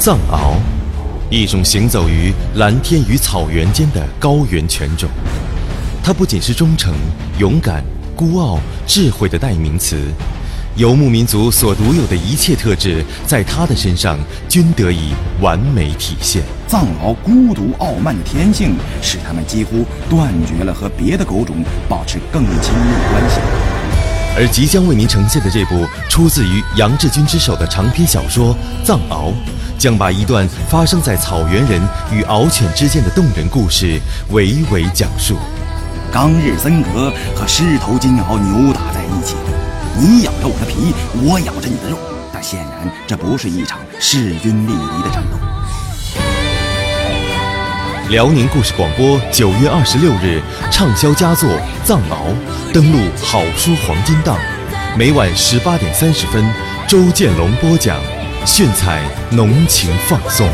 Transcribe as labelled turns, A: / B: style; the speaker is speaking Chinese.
A: 藏獒，一种行走于蓝天与草原间的高原犬种。它不仅是忠诚、勇敢、孤傲、智慧的代名词，游牧民族所独有的一切特质，在它的身上均得以完美体现。
B: 藏獒孤独傲慢天性，使它们几乎断绝了和别的狗种保持更亲密关系。
A: 而即将为您呈现的这部出自于杨志军之手的长篇小说《藏獒》，将把一段发生在草原人与獒犬之间的动人故事娓娓讲述。
B: 冈日森格和狮头金鳌扭打在一起，你咬着我的皮，我咬着你的肉，但显然这不是一场势均力敌的战斗。
A: 辽宁故事广播九月二十六日畅销佳作《藏獒》登陆好书黄金档，每晚十八点三十分，周建龙播讲，炫彩浓情放送。